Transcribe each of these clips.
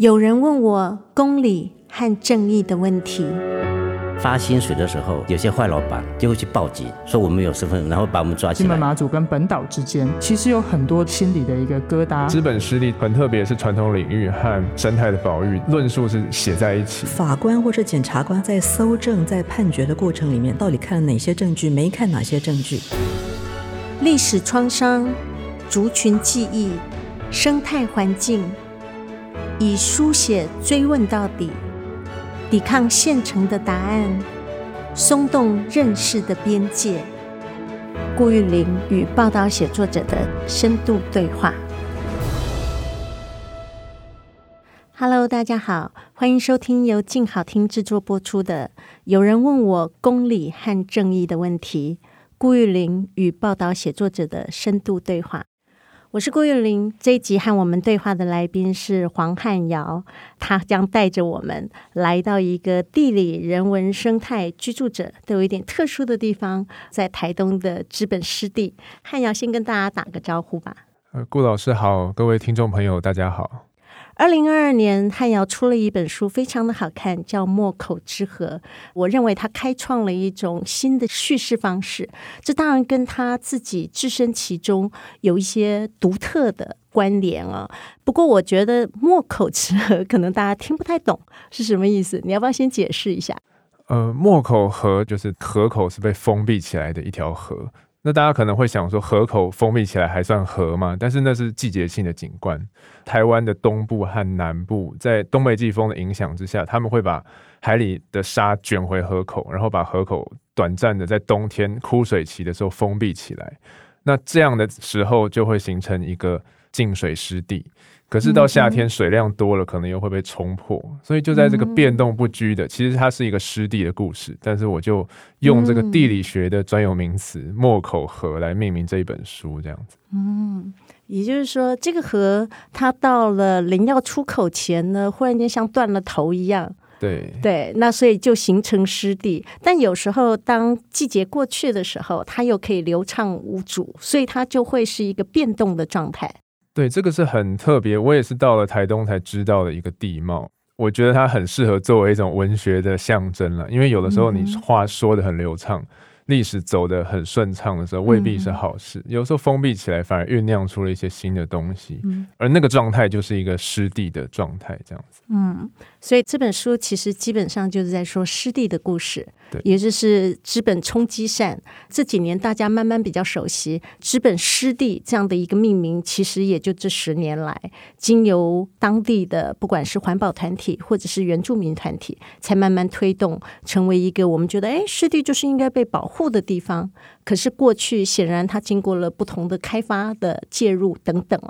有人问我公理和正义的问题。发薪水的时候，有些坏老板就会去报警，说我们有身份，然后把我们抓起来。金门马祖跟本岛之间，其实有很多心理的一个疙瘩。资本实力很特别，是传统领域和生态的保育论述是写在一起。法官或是检察官在搜证、在判决的过程里面，到底看了哪些证据，没看哪些证据？历史创伤、族群记忆、生态环境。以书写追问到底，抵抗现成的答案，松动认识的边界。顾玉玲与报道写作者的深度对话。Hello，大家好，欢迎收听由静好听制作播出的《有人问我公理和正义的问题》，顾玉玲与报道写作者的深度对话。我是郭玉玲，这一集和我们对话的来宾是黄汉尧，他将带着我们来到一个地理、人文、生态、居住者都有一点特殊的地方，在台东的知本湿地。汉尧先跟大家打个招呼吧。呃，顾老师好，各位听众朋友大家好。二零二二年，汉尧出了一本书，非常的好看，叫《莫口之河》。我认为他开创了一种新的叙事方式，这当然跟他自己置身其中有一些独特的关联啊。不过，我觉得“莫口之河”可能大家听不太懂是什么意思，你要不要先解释一下？呃，莫口河就是河口是被封闭起来的一条河。那大家可能会想说，河口封闭起来还算河吗？但是那是季节性的景观。台湾的东部和南部在东北季风的影响之下，他们会把海里的沙卷回河口，然后把河口短暂的在冬天枯水期的时候封闭起来。那这样的时候就会形成一个净水湿地。可是到夏天水量多了，可能又会被冲破，所以就在这个变动不居的，其实它是一个湿地的故事。但是我就用这个地理学的专有名词“莫口河”来命名这一本书，这样子。嗯，也就是说，这个河它到了临要出口前呢，忽然间像断了头一样。对对，那所以就形成湿地。但有时候当季节过去的时候，它又可以流畅无阻，所以它就会是一个变动的状态。对，这个是很特别，我也是到了台东才知道的一个地貌。我觉得它很适合作为一种文学的象征了，因为有的时候你话说的很流畅。嗯历史走的很顺畅的时候，未必是好事。嗯、有时候封闭起来，反而酝酿出了一些新的东西。嗯、而那个状态就是一个湿地的状态，这样子。嗯，所以这本书其实基本上就是在说湿地的故事，对，也就是资本冲击扇。这几年大家慢慢比较熟悉资本湿地这样的一个命名，其实也就这十年来，经由当地的不管是环保团体或者是原住民团体，才慢慢推动成为一个我们觉得，哎，湿地就是应该被保护。的地方，可是过去显然它经过了不同的开发的介入等等。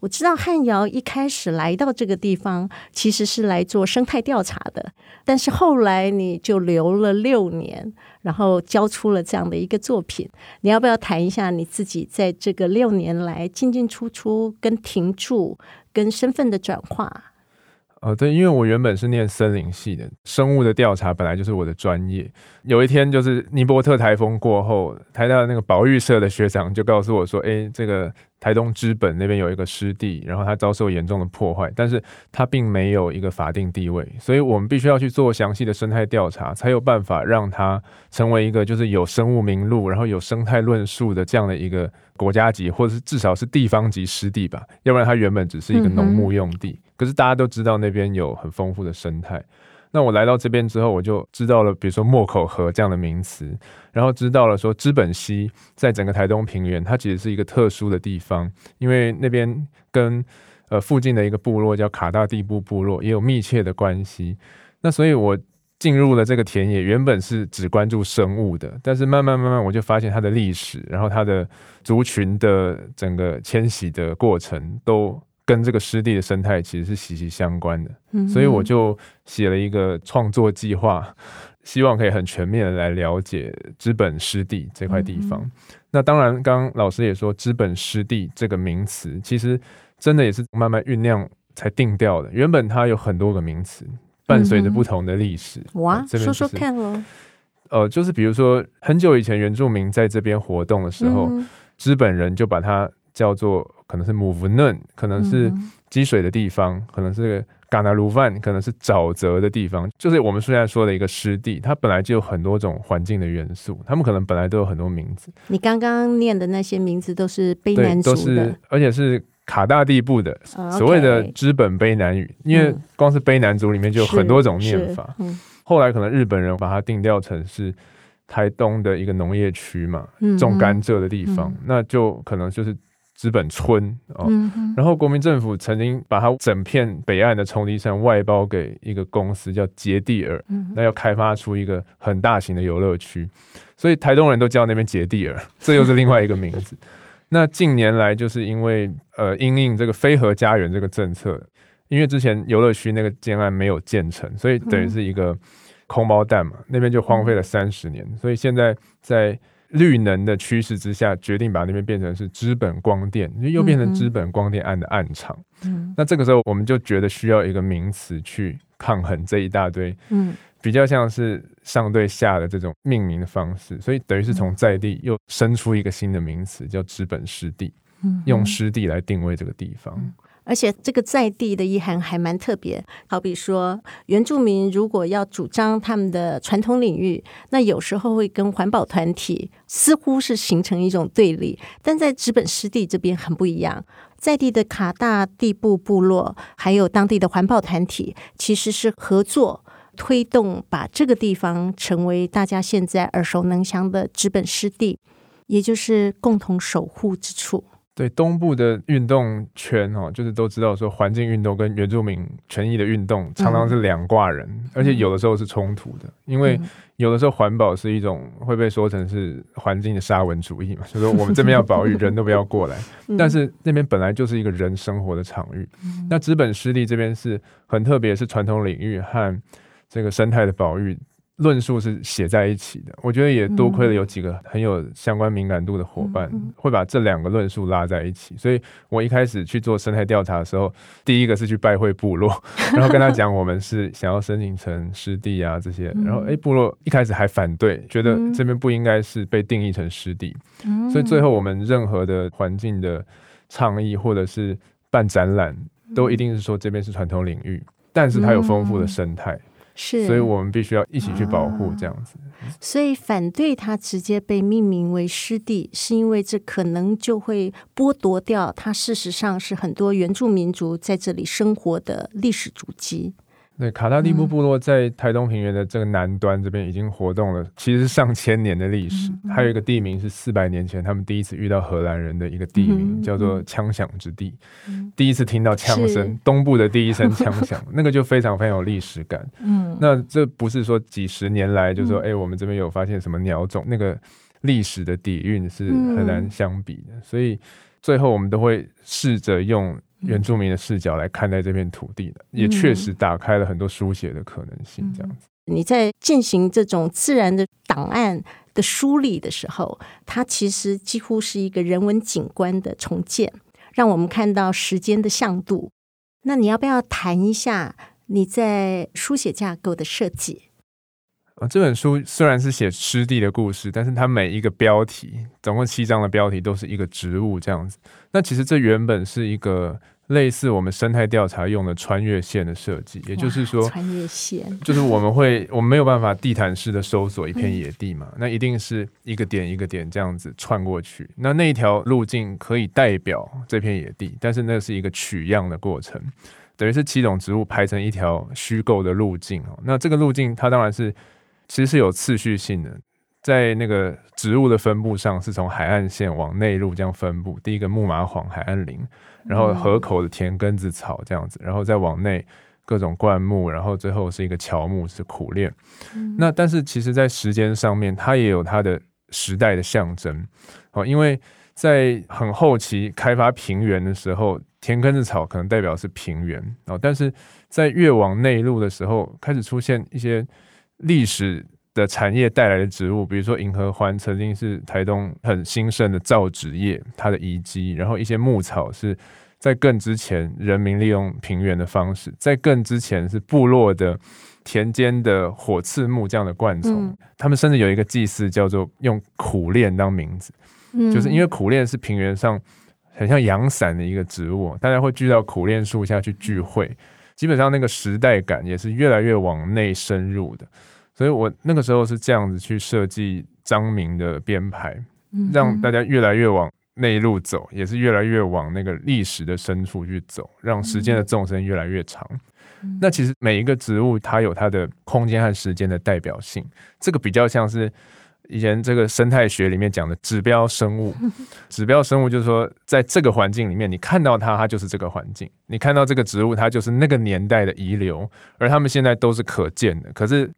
我知道汉瑶一开始来到这个地方，其实是来做生态调查的，但是后来你就留了六年，然后交出了这样的一个作品。你要不要谈一下你自己在这个六年来进进出出、跟停驻、跟身份的转化？哦，对，因为我原本是念森林系的，生物的调查本来就是我的专业。有一天，就是尼伯特台风过后，台大的那个保育社的学长就告诉我说：“哎，这个。”台东知本那边有一个湿地，然后它遭受严重的破坏，但是它并没有一个法定地位，所以我们必须要去做详细的生态调查，才有办法让它成为一个就是有生物名录，然后有生态论述的这样的一个国家级或者是至少是地方级湿地吧，要不然它原本只是一个农牧用地。嗯、可是大家都知道那边有很丰富的生态。那我来到这边之后，我就知道了，比如说莫口河这样的名词，然后知道了说知本溪在整个台东平原，它其实是一个特殊的地方，因为那边跟呃附近的一个部落叫卡大地部部落也有密切的关系。那所以我进入了这个田野，原本是只关注生物的，但是慢慢慢慢我就发现它的历史，然后它的族群的整个迁徙的过程都。跟这个湿地的生态其实是息息相关的，嗯、所以我就写了一个创作计划，希望可以很全面的来了解资本湿地这块地方。嗯、那当然，刚刚老师也说，资本湿地这个名词其实真的也是慢慢酝酿才定调的。原本它有很多个名词，伴随着不同的历史。嗯、哇，就是、说说看哦。呃，就是比如说很久以前原住民在这边活动的时候，资、本人就把它。叫做可能是姆夫嫩，可能是积水的地方，可能是嘎纳鲁范，可能是沼泽的地方，就是我们现在说的一个湿地，它本来就有很多种环境的元素，他们可能本来都有很多名字。你刚刚念的那些名字都是卑南族的，都是，而且是卡大地部的所谓的资本卑南语，因为光是卑南族里面就有很多种念法。嗯，后来可能日本人把它定调成是台东的一个农业区嘛，种甘蔗的地方，那就可能就是。知本村哦，然后国民政府曾经把它整片北岸的冲积扇外包给一个公司叫杰地尔，那要开发出一个很大型的游乐区，所以台东人都叫那边杰地尔，这又是另外一个名字。那近年来就是因为呃因应这个飞河家园这个政策，因为之前游乐区那个建案没有建成，所以等于是一个空包蛋嘛，那边就荒废了三十年，所以现在在。绿能的趋势之下，决定把那边变成是资本光电，又变成资本光电案的暗场。嗯，那这个时候我们就觉得需要一个名词去抗衡这一大堆，嗯，比较像是上对下的这种命名的方式，所以等于是从在地又生出一个新的名词，叫资本湿地，用湿地来定位这个地方。而且这个在地的意涵还蛮特别，好比说原住民如果要主张他们的传统领域，那有时候会跟环保团体似乎是形成一种对立。但在知本湿地这边很不一样，在地的卡大地部部落还有当地的环保团体，其实是合作推动把这个地方成为大家现在耳熟能详的知本湿地，也就是共同守护之处。对东部的运动圈哦，就是都知道说环境运动跟原住民权益的运动常常是两挂人，嗯、而且有的时候是冲突的，因为有的时候环保是一种会被说成是环境的沙文主义嘛，就是说我们这边要保育，人都不要过来，但是那边本来就是一个人生活的场域。那资本湿地这边是很特别，是传统领域和这个生态的保育。论述是写在一起的，我觉得也多亏了有几个很有相关敏感度的伙伴，会把这两个论述拉在一起。所以我一开始去做生态调查的时候，第一个是去拜会部落，然后跟他讲我们是想要申请成湿地啊这些，然后诶，部落一开始还反对，觉得这边不应该是被定义成湿地，所以最后我们任何的环境的倡议或者是办展览，都一定是说这边是传统领域，但是它有丰富的生态。是，所以我们必须要一起去保护这样子。啊，所以反对它直接被命名为湿地，是因为这可能就会剥夺掉它事实上是很多原住民族在这里生活的历史足迹。对，卡塔利布部落在台东平原的这个南端这边已经活动了，其实是上千年的历史。还有一个地名是四百年前他们第一次遇到荷兰人的一个地名，叫做枪响之地。第一次听到枪声，东部的第一声 枪响，那个就非常非常有历史感。嗯，那这不是说几十年来就说，哎，我们这边有发现什么鸟种，那个历史的底蕴是很难相比的。所以最后我们都会试着用。原住民的视角来看待这片土地的，也确实打开了很多书写的可能性。这样子，你在进行这种自然的档案的梳理的时候，它其实几乎是一个人文景观的重建，让我们看到时间的向度。那你要不要谈一下你在书写架构的设计？啊，这本书虽然是写湿地的故事，但是它每一个标题，总共七章的标题都是一个植物这样子。那其实这原本是一个类似我们生态调查用的穿越线的设计，也就是说，穿越线就是我们会，我们没有办法地毯式的搜索一片野地嘛，那一定是一个点一个点这样子串过去。那那一条路径可以代表这片野地，但是那是一个取样的过程，等于是七种植物排成一条虚构的路径哦。那这个路径它当然是。其实是有次序性的，在那个植物的分布上，是从海岸线往内陆这样分布。第一个木麻黄海岸林，然后河口的田根子草这样子，然后再往内各种灌木，然后最后是一个乔木是苦楝。嗯、那但是其实，在时间上面，它也有它的时代的象征哦，因为在很后期开发平原的时候，田根子草可能代表是平原哦，但是在越往内陆的时候，开始出现一些。历史的产业带来的植物，比如说银合欢，曾经是台东很兴盛的造纸业，它的遗迹。然后一些牧草是在更之前人民利用平原的方式，在更之前是部落的田间的火刺木这样的灌丛。嗯、他们甚至有一个祭祀叫做用苦楝当名字，嗯、就是因为苦楝是平原上很像阳伞的一个植物，大家会聚到苦楝树下去聚会，基本上那个时代感也是越来越往内深入的。所以我那个时候是这样子去设计张明的编排，让大家越来越往内陆走，也是越来越往那个历史的深处去走，让时间的纵深越来越长。那其实每一个植物它有它的空间和时间的代表性，这个比较像是。以前这个生态学里面讲的指标生物，指标生物就是说，在这个环境里面，你看到它，它就是这个环境；你看到这个植物，它就是那个年代的遗留，而它们现在都是可见的。可是，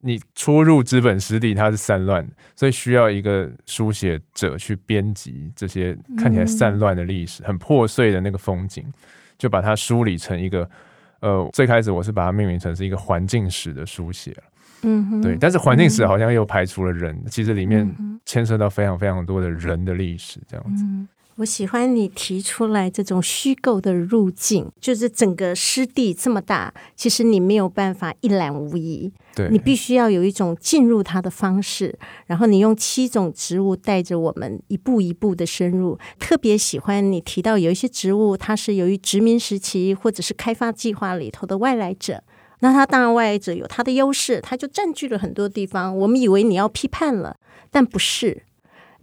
你初入资本湿地，它是散乱的，所以需要一个书写者去编辑这些看起来散乱的历史，很破碎的那个风景，就把它梳理成一个。呃，最开始我是把它命名成是一个环境史的书写。嗯哼，对，但是环境史好像又排除了人，嗯、其实里面牵涉到非常非常多的人的历史，这样子。嗯，我喜欢你提出来这种虚构的路径，就是整个湿地这么大，其实你没有办法一览无遗，对，你必须要有一种进入它的方式，然后你用七种植物带着我们一步一步的深入。特别喜欢你提到有一些植物，它是由于殖民时期或者是开发计划里头的外来者。那他当然外来者有他的优势，他就占据了很多地方。我们以为你要批判了，但不是。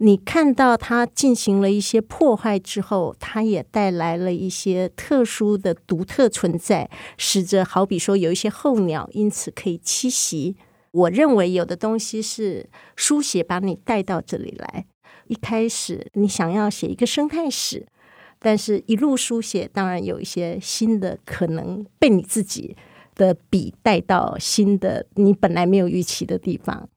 你看到他进行了一些破坏之后，他也带来了一些特殊的独特存在，使得好比说有一些候鸟因此可以栖息。我认为有的东西是书写把你带到这里来。一开始你想要写一个生态史，但是一路书写，当然有一些新的可能被你自己。的笔带到新的你本来没有预期的地方。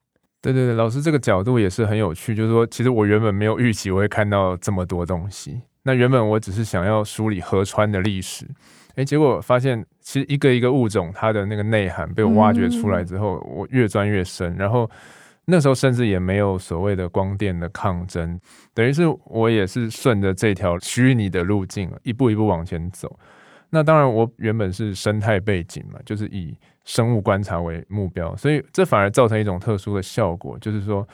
对对对，老师这个角度也是很有趣。就是说，其实我原本没有预期我会看到这么多东西。那原本我只是想要梳理河川的历史，哎，结果发现其实一个一个物种它的那个内涵被我挖掘出来之后，我越钻越深。然后那时候甚至也没有所谓的光电的抗争，等于是我也是顺着这条虚拟的路径一步一步往前走。那当然，我原本是生态背景嘛，就是以生物观察为目标，所以这反而造成一种特殊的效果，就是说，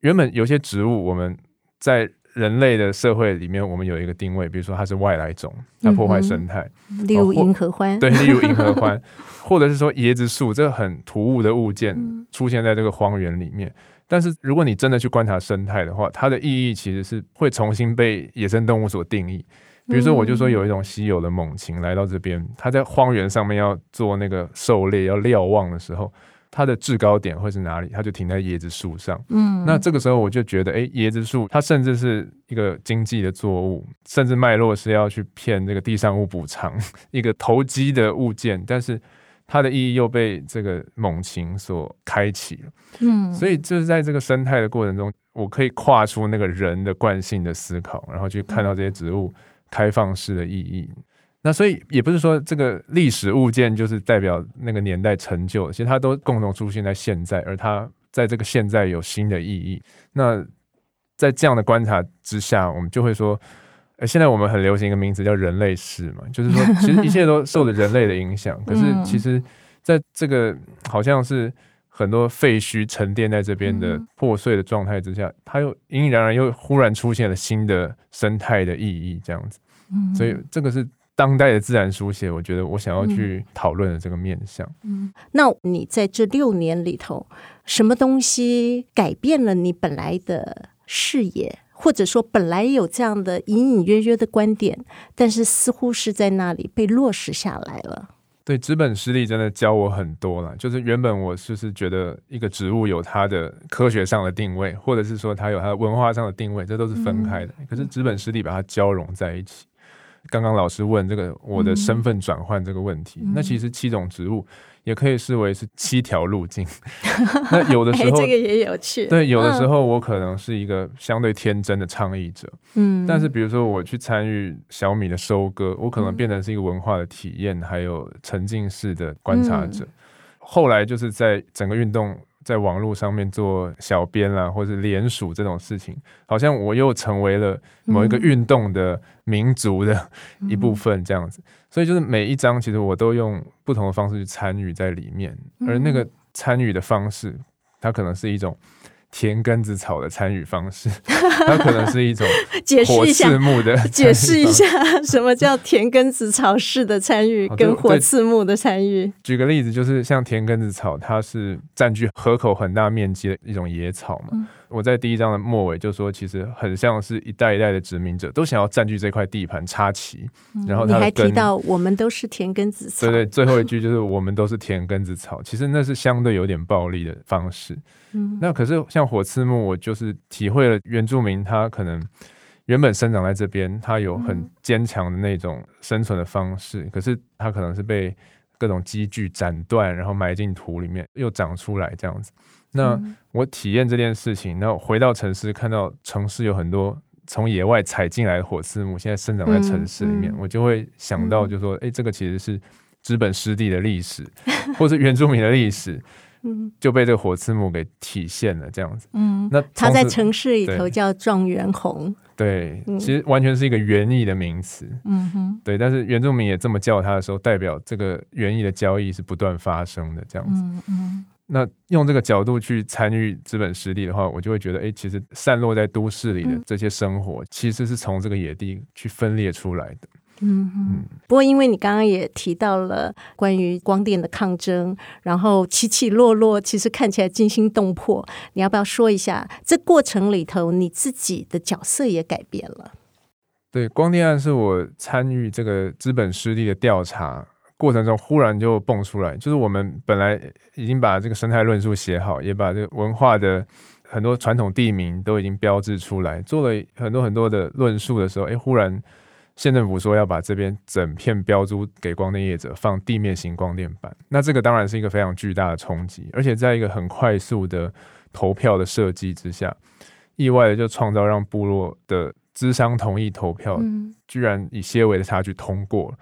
原本有些植物我们在人类的社会里面，我们有一个定位，比如说它是外来种，它破坏生态，例如银河欢，对，例如银河欢，或者是说椰子树，这个很突兀的物件出现在这个荒原里面。但是如果你真的去观察生态的话，它的意义其实是会重新被野生动物所定义。比如说，我就说有一种稀有的猛禽来到这边，它在荒原上面要做那个狩猎，要瞭望的时候，它的制高点会是哪里？它就停在椰子树上。嗯，那这个时候我就觉得，哎，椰子树它甚至是一个经济的作物，甚至脉络是要去骗这个地上物补偿一个投机的物件，但是它的意义又被这个猛禽所开启了。嗯，所以就是在这个生态的过程中，我可以跨出那个人的惯性的思考，然后去看到这些植物。开放式的意义，那所以也不是说这个历史物件就是代表那个年代成就，其实它都共同出现在现在，而它在这个现在有新的意义。那在这样的观察之下，我们就会说，呃，现在我们很流行一个名词叫人类史嘛，就是说其实一切都受了人类的影响。可是其实在这个好像是很多废墟沉淀在这边的破碎的状态之下，它又隐隐然然又忽然出现了新的生态的意义，这样子。所以这个是当代的自然书写，我觉得我想要去讨论的这个面向。嗯，那你在这六年里头，什么东西改变了你本来的视野，或者说本来有这样的隐隐约约的观点，但是似乎是在那里被落实下来了？对，资本湿地真的教我很多了。就是原本我就是觉得一个植物有它的科学上的定位，或者是说它有它的文化上的定位，这都是分开的。可是资本湿地把它交融在一起。刚刚老师问这个我的身份转换这个问题，嗯、那其实七种植物也可以视为是七条路径。那有的时候这个也有趣，对，有的时候我可能是一个相对天真的倡议者，嗯，但是比如说我去参与小米的收割，我可能变成是一个文化的体验，还有沉浸式的观察者。嗯、后来就是在整个运动。在网络上面做小编啦，或者联署这种事情，好像我又成为了某一个运动的民族的一部分这样子。所以就是每一章，其实我都用不同的方式去参与在里面，而那个参与的方式，它可能是一种田根子草的参与方式，它可能是一种 解释一下火刺目的，解释一下什么叫田根子草式的参与跟火刺目的参与。举个例子，就是像田根子草，它是占据河口很大面积的一种野草嘛。嗯我在第一章的末尾就说，其实很像是一代一代的殖民者都想要占据这块地盘插旗，然后他你还提到我们都是田根子草，对对，最后一句就是我们都是田根子草，其实那是相对有点暴力的方式。嗯，那可是像火刺木，我就是体会了原住民他可能原本生长在这边，他有很坚强的那种生存的方式，可是他可能是被各种机具斩断，然后埋进土里面又长出来这样子。那我体验这件事情，那我回到城市，看到城市有很多从野外采进来的火刺木，现在生长在城市里面，嗯嗯、我就会想到，就说，哎、欸，这个其实是资本湿地的历史，或是原住民的历史，就被这个火刺木给体现了，这样子。嗯，那它在城市里头叫状元红，对，其实完全是一个园艺的名词。嗯哼，对，但是原住民也这么叫它的时候，代表这个园艺的交易是不断发生的，这样子。嗯嗯。那用这个角度去参与资本实力的话，我就会觉得，哎、欸，其实散落在都市里的这些生活，嗯、其实是从这个野地去分裂出来的。嗯嗯。不过，因为你刚刚也提到了关于光电的抗争，然后起起落落，其实看起来惊心动魄。你要不要说一下，这过程里头你自己的角色也改变了？对，光电案是我参与这个资本失地的调查。过程中忽然就蹦出来，就是我们本来已经把这个生态论述写好，也把这个文化的很多传统地名都已经标志出来，做了很多很多的论述的时候，哎，忽然县政府说要把这边整片标租给光电业者放地面型光电板，那这个当然是一个非常巨大的冲击，而且在一个很快速的投票的设计之下，意外的就创造让部落的资商同意投票，居然以些微的差距通过了，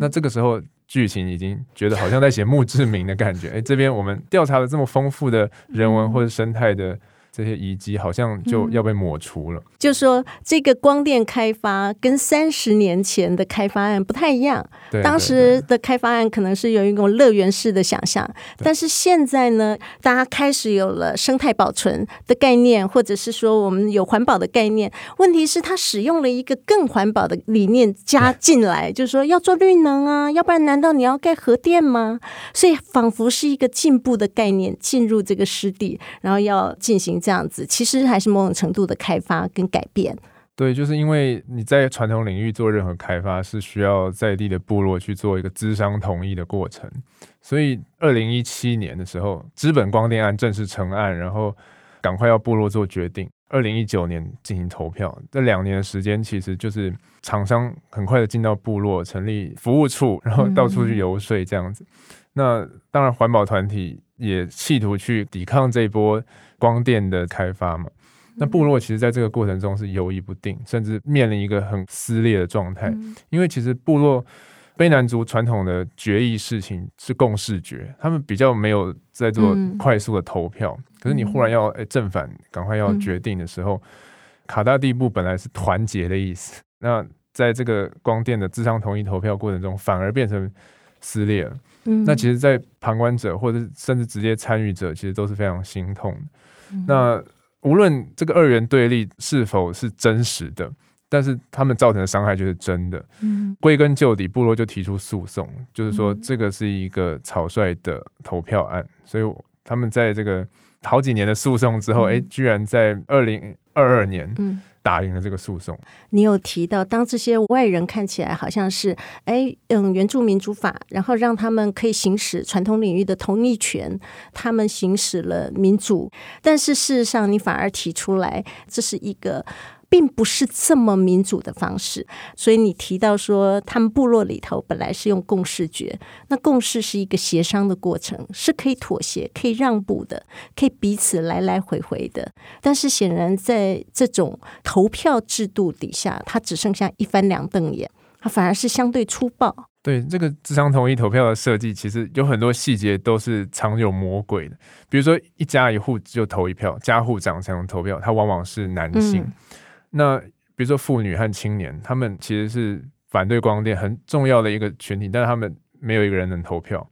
那这个时候。剧情已经觉得好像在写墓志铭的感觉，哎，这边我们调查了这么丰富的人文或者生态的。这些遗迹好像就要被抹除了。嗯、就说这个光电开发跟三十年前的开发案不太一样。对，当时的开发案可能是有一种乐园式的想象，但是现在呢，大家开始有了生态保存的概念，或者是说我们有环保的概念。问题是，它使用了一个更环保的理念加进来，就是说要做绿能啊，要不然难道你要盖核电吗？所以仿佛是一个进步的概念进入这个湿地，然后要进行。这样子其实还是某种程度的开发跟改变。对，就是因为你在传统领域做任何开发，是需要在地的部落去做一个资商同意的过程。所以，二零一七年的时候，资本光电案正式成案，然后赶快要部落做决定。二零一九年进行投票，这两年的时间，其实就是厂商很快的进到部落，成立服务处，然后到处去游说这样子。嗯、那当然，环保团体也企图去抵抗这一波。光电的开发嘛，那部落其实在这个过程中是犹豫不定，甚至面临一个很撕裂的状态。因为其实部落卑南族传统的决议事情是共视觉，他们比较没有在做快速的投票。可是你忽然要诶正反赶快要决定的时候，卡大地部本来是团结的意思，那在这个光电的智商同意投票过程中，反而变成撕裂了。那其实，在旁观者或者甚至直接参与者，其实都是非常心痛的。那无论这个二元对立是否是真实的，但是他们造成的伤害就是真的。嗯，归根究底，部落就提出诉讼，就是说这个是一个草率的投票案，所以他们在这个好几年的诉讼之后，哎，居然在二零二二年，打赢了这个诉讼。你有提到，当这些外人看起来好像是，哎，嗯，原住民主法，然后让他们可以行使传统领域的同意权，他们行使了民主，但是事实上，你反而提出来，这是一个。并不是这么民主的方式，所以你提到说，他们部落里头本来是用共识决，那共识是一个协商的过程，是可以妥协、可以让步的，可以彼此来来回回的。但是显然在这种投票制度底下，它只剩下一翻两瞪眼，它反而是相对粗暴。对这个智商同意投票的设计，其实有很多细节都是藏有魔鬼的。比如说，一家一户就投一票，家户长才能投票，他往往是男性。嗯那比如说妇女和青年，他们其实是反对光电很重要的一个群体，但是他们没有一个人能投票。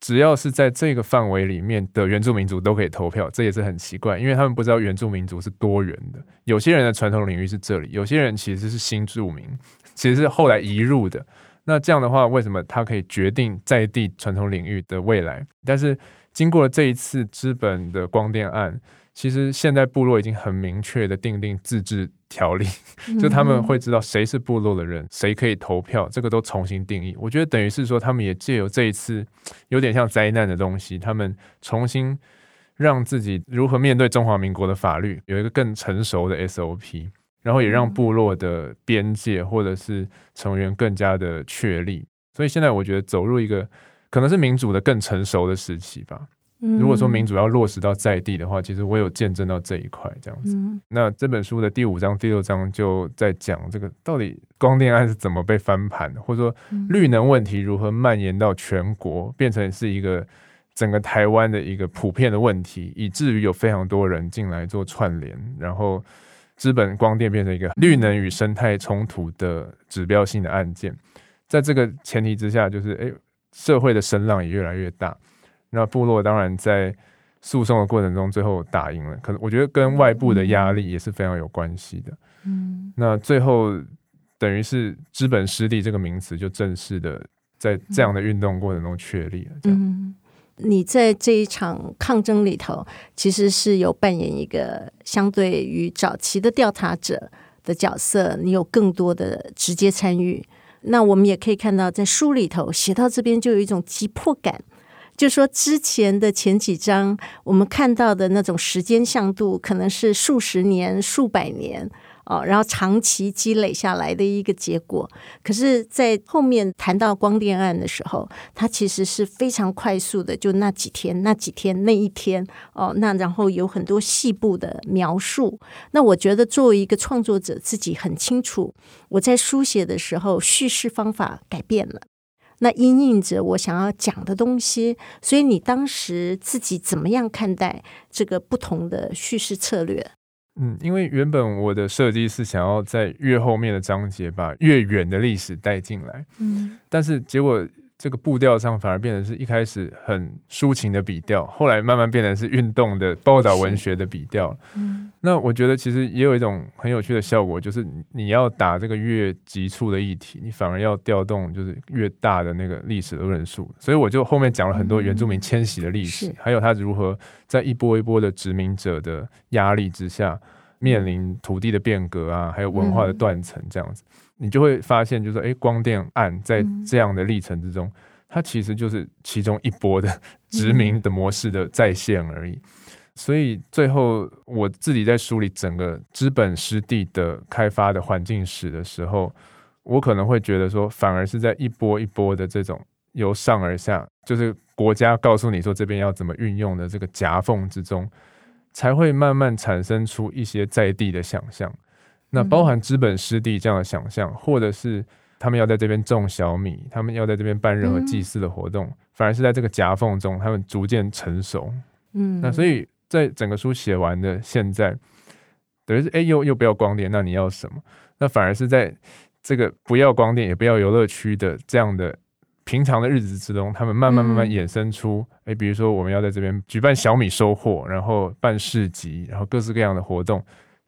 只要是在这个范围里面的原住民族都可以投票，这也是很奇怪，因为他们不知道原住民族是多元的。有些人的传统领域是这里，有些人其实是新住民，其实是后来移入的。那这样的话，为什么他可以决定在地传统领域的未来？但是经过了这一次资本的光电案。其实现在部落已经很明确的定定自治条例，就他们会知道谁是部落的人，谁可以投票，这个都重新定义。我觉得等于是说，他们也借由这一次有点像灾难的东西，他们重新让自己如何面对中华民国的法律有一个更成熟的 SOP，然后也让部落的边界或者是成员更加的确立。所以现在我觉得走入一个可能是民主的更成熟的时期吧。如果说民主要落实到在地的话，其实我有见证到这一块这样子。那这本书的第五章、第六章就在讲这个到底光电案是怎么被翻盘的，或者说绿能问题如何蔓延到全国，变成是一个整个台湾的一个普遍的问题，以至于有非常多人进来做串联，然后资本光电变成一个绿能与生态冲突的指标性的案件。在这个前提之下，就是诶，社会的声浪也越来越大。那部落当然在诉讼的过程中最后打赢了，可能我觉得跟外部的压力也是非常有关系的。嗯，那最后等于是资本失地这个名词就正式的在这样的运动过程中确立了。嗯，你在这一场抗争里头，其实是有扮演一个相对于早期的调查者的角色，你有更多的直接参与。那我们也可以看到，在书里头写到这边就有一种急迫感。就说之前的前几章，我们看到的那种时间向度，可能是数十年、数百年哦，然后长期积累下来的一个结果。可是，在后面谈到光电案的时候，它其实是非常快速的，就那几天、那几天、那一天哦，那然后有很多细部的描述。那我觉得，作为一个创作者，自己很清楚，我在书写的时候，叙事方法改变了。那因应着我想要讲的东西，所以你当时自己怎么样看待这个不同的叙事策略？嗯，因为原本我的设计是想要在越后面的章节把越远的历史带进来，嗯，但是结果。这个步调上反而变成是一开始很抒情的笔调，后来慢慢变成是运动的报道文学的笔调。嗯，那我觉得其实也有一种很有趣的效果，就是你要打这个越急促的议题，你反而要调动就是越大的那个历史的论述。所以我就后面讲了很多原住民迁徙的历史，嗯、还有他如何在一波一波的殖民者的压力之下，面临土地的变革啊，还有文化的断层这样子。嗯你就会发现，就是说，哎，光电案在这样的历程之中，它其实就是其中一波的殖民的模式的再现而已。所以最后我自己在梳理整个资本湿地的开发的环境史的时候，我可能会觉得说，反而是在一波一波的这种由上而下，就是国家告诉你说这边要怎么运用的这个夹缝之中，才会慢慢产生出一些在地的想象。那包含资本湿地这样的想象，或者是他们要在这边种小米，他们要在这边办任何祭祀的活动，反而是在这个夹缝中，他们逐渐成熟。嗯，那所以在整个书写完的现在，等于是哎，又又不要光电，那你要什么？那反而是在这个不要光电，也不要游乐区的这样的平常的日子之中，他们慢慢慢慢衍生出，哎，比如说我们要在这边举办小米收获，然后办市集，然后各式各样的活动。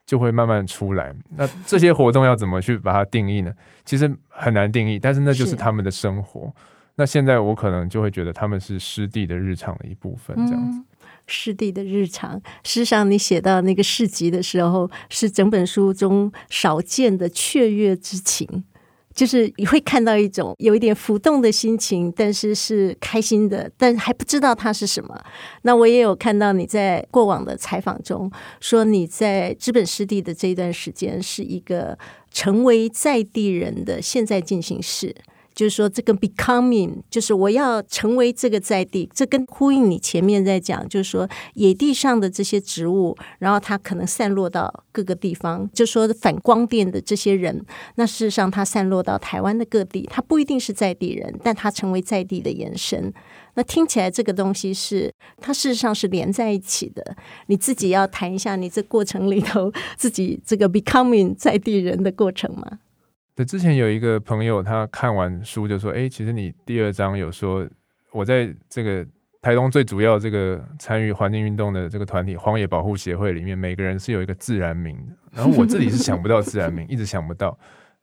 就会慢慢出来。那这些活动要怎么去把它定义呢？其实很难定义，但是那就是他们的生活。那现在我可能就会觉得他们是湿地的日常的一部分，这样子。嗯，湿地的日常，事实上你写到那个市集的时候，是整本书中少见的雀跃之情。就是你会看到一种有一点浮动的心情，但是是开心的，但还不知道它是什么。那我也有看到你在过往的采访中说，你在资本湿地的这一段时间是一个成为在地人的现在进行式。就是说，这个 becoming，就是我要成为这个在地，这跟呼应你前面在讲，就是说野地上的这些植物，然后它可能散落到各个地方。就说反光电的这些人，那事实上它散落到台湾的各地，它不一定是在地人，但它成为在地的延伸。那听起来这个东西是它事实上是连在一起的。你自己要谈一下你这过程里头自己这个 becoming 在地人的过程吗？对，之前有一个朋友，他看完书就说：“哎，其实你第二章有说我在这个台东最主要这个参与环境运动的这个团体荒野保护协会里面，每个人是有一个自然名的。然后我自己是想不到自然名，一直想不到。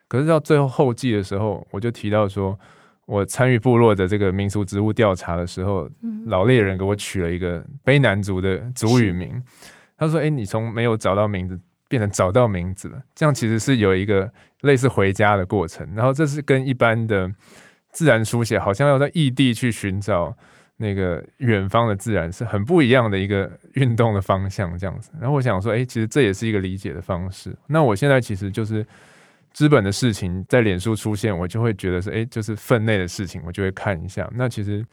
可是到最后后记的时候，我就提到说，我参与部落的这个民俗植物调查的时候，老猎人给我取了一个卑南族的族语名。他说：“哎，你从没有找到名字变成找到名字了，这样其实是有一个类似回家的过程。然后这是跟一般的自然书写，好像要在异地去寻找。”那个远方的自然是很不一样的一个运动的方向，这样子。然后我想说，哎，其实这也是一个理解的方式。那我现在其实就是资本的事情在脸书出现，我就会觉得是，哎，就是分内的事情，我就会看一下。那其实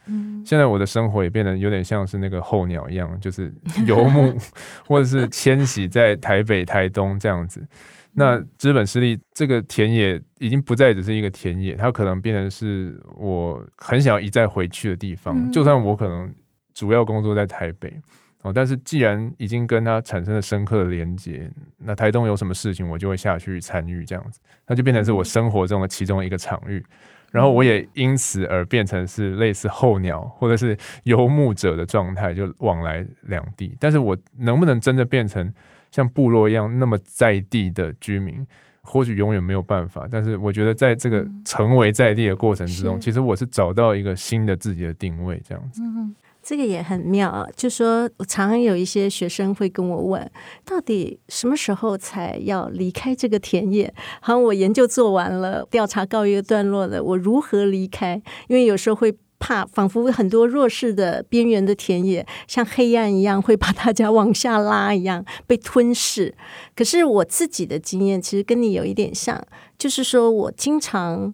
现在我的生活也变得有点像是那个候鸟一样，就是游牧 或者是迁徙在台北、台东这样子。那资本势力这个田野已经不再只是一个田野，它可能变成是我很想要一再回去的地方。嗯、就算我可能主要工作在台北哦，但是既然已经跟它产生了深刻的连接，那台东有什么事情，我就会下去参与，这样子，那就变成是我生活中的其中一个场域。然后我也因此而变成是类似候鸟或者是游牧者的状态，就往来两地。但是我能不能真的变成？像部落一样那么在地的居民，或许永远没有办法。但是我觉得，在这个成为在地的过程之中，嗯、其实我是找到一个新的自己的定位，这样子。嗯，这个也很妙啊。就说我常常有一些学生会跟我问，到底什么时候才要离开这个田野？好，我研究做完了，调查告一个段落了，我如何离开？因为有时候会。怕仿佛很多弱势的边缘的田野，像黑暗一样会把大家往下拉一样 被吞噬。可是我自己的经验其实跟你有一点像，就是说我经常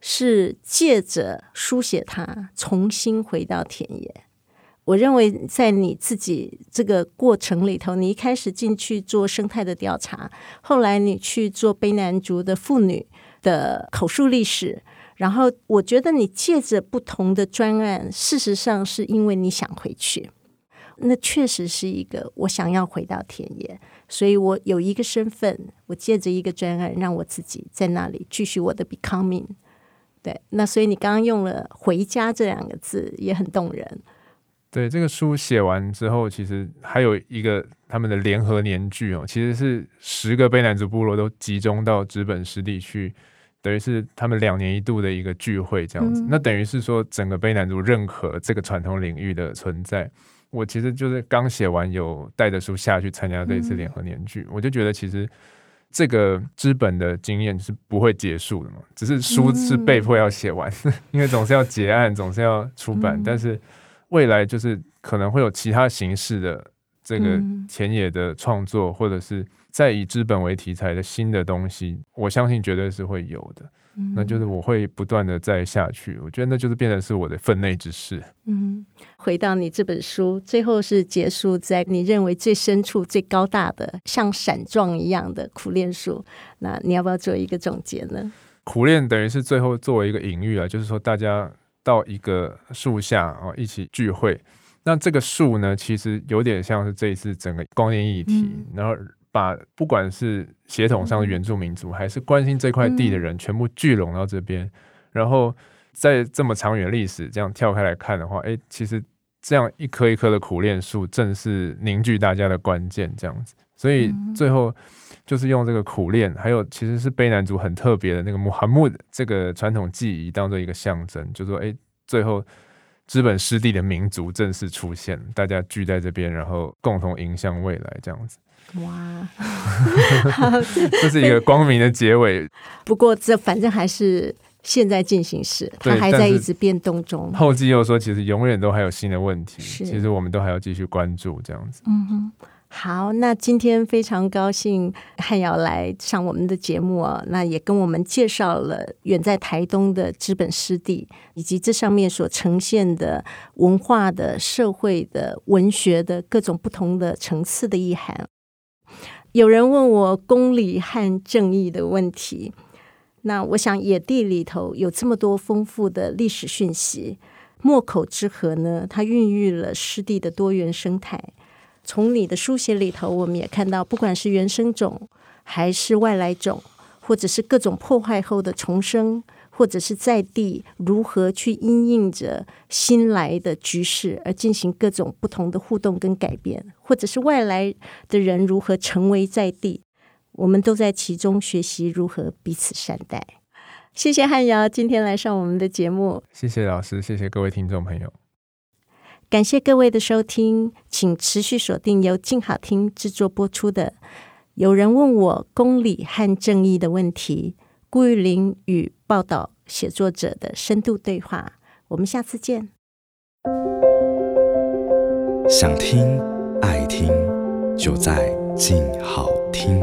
是借着书写它，重新回到田野。我认为在你自己这个过程里头，你一开始进去做生态的调查，后来你去做卑南族的妇女的口述历史。然后我觉得你借着不同的专案，事实上是因为你想回去，那确实是一个我想要回到田野，所以我有一个身份，我借着一个专案，让我自己在那里继续我的 becoming。对，那所以你刚刚用了“回家”这两个字，也很动人。对，这个书写完之后，其实还有一个他们的联合年聚哦，其实是十个卑南族部落都集中到直本湿地去。等于是他们两年一度的一个聚会，这样子。嗯、那等于是说，整个卑南族认可这个传统领域的存在。我其实就是刚写完，有带着书下去参加这一次联合年聚，嗯、我就觉得其实这个资本的经验是不会结束的嘛。只是书是被迫要写完，嗯、因为总是要结案，总是要出版。嗯、但是未来就是可能会有其他形式的这个田野的创作，或者是。再以资本为题材的新的东西，我相信绝对是会有的。嗯、那就是我会不断的再下去，我觉得那就是变成是我的分内之事。嗯，回到你这本书，最后是结束在你认为最深处、最高大的像伞状一样的苦练树。那你要不要做一个总结呢？苦练等于是最后作为一个隐喻啊，就是说大家到一个树下啊一起聚会。那这个树呢，其实有点像是这一次整个光电议题，嗯、然后。把不管是协同上的原住民族，还是关心这块地的人，全部聚拢到这边，然后在这么长远历史这样跳开来看的话，哎，其实这样一棵一棵的苦楝树，正是凝聚大家的关键，这样子。所以最后就是用这个苦练，还有其实是卑南族很特别的那个穆罕默德这个传统技艺，当做一个象征，就说哎，最后资本失地的民族正式出现，大家聚在这边，然后共同迎向未来，这样子。哇，这是一个光明的结尾。不过，这反正还是现在进行时，它还在一直变动中。后继又说，其实永远都还有新的问题，其实我们都还要继续关注这样子。嗯哼，好，那今天非常高兴汉瑶来上我们的节目啊，那也跟我们介绍了远在台东的资本湿地，以及这上面所呈现的文化的、社会的、文学的各种不同的层次的意涵。有人问我公理和正义的问题，那我想野地里头有这么多丰富的历史讯息，莫口之河呢，它孕育了湿地的多元生态。从你的书写里头，我们也看到，不管是原生种，还是外来种，或者是各种破坏后的重生。或者是在地如何去因应着新来的局势而进行各种不同的互动跟改变，或者是外来的人如何成为在地，我们都在其中学习如何彼此善待。谢谢汉尧今天来上我们的节目，谢谢老师，谢谢各位听众朋友，感谢各位的收听，请持续锁定由静好听制作播出的《有人问我公理和正义的问题》。顾玉玲与报道写作者的深度对话，我们下次见。想听爱听，就在静好听。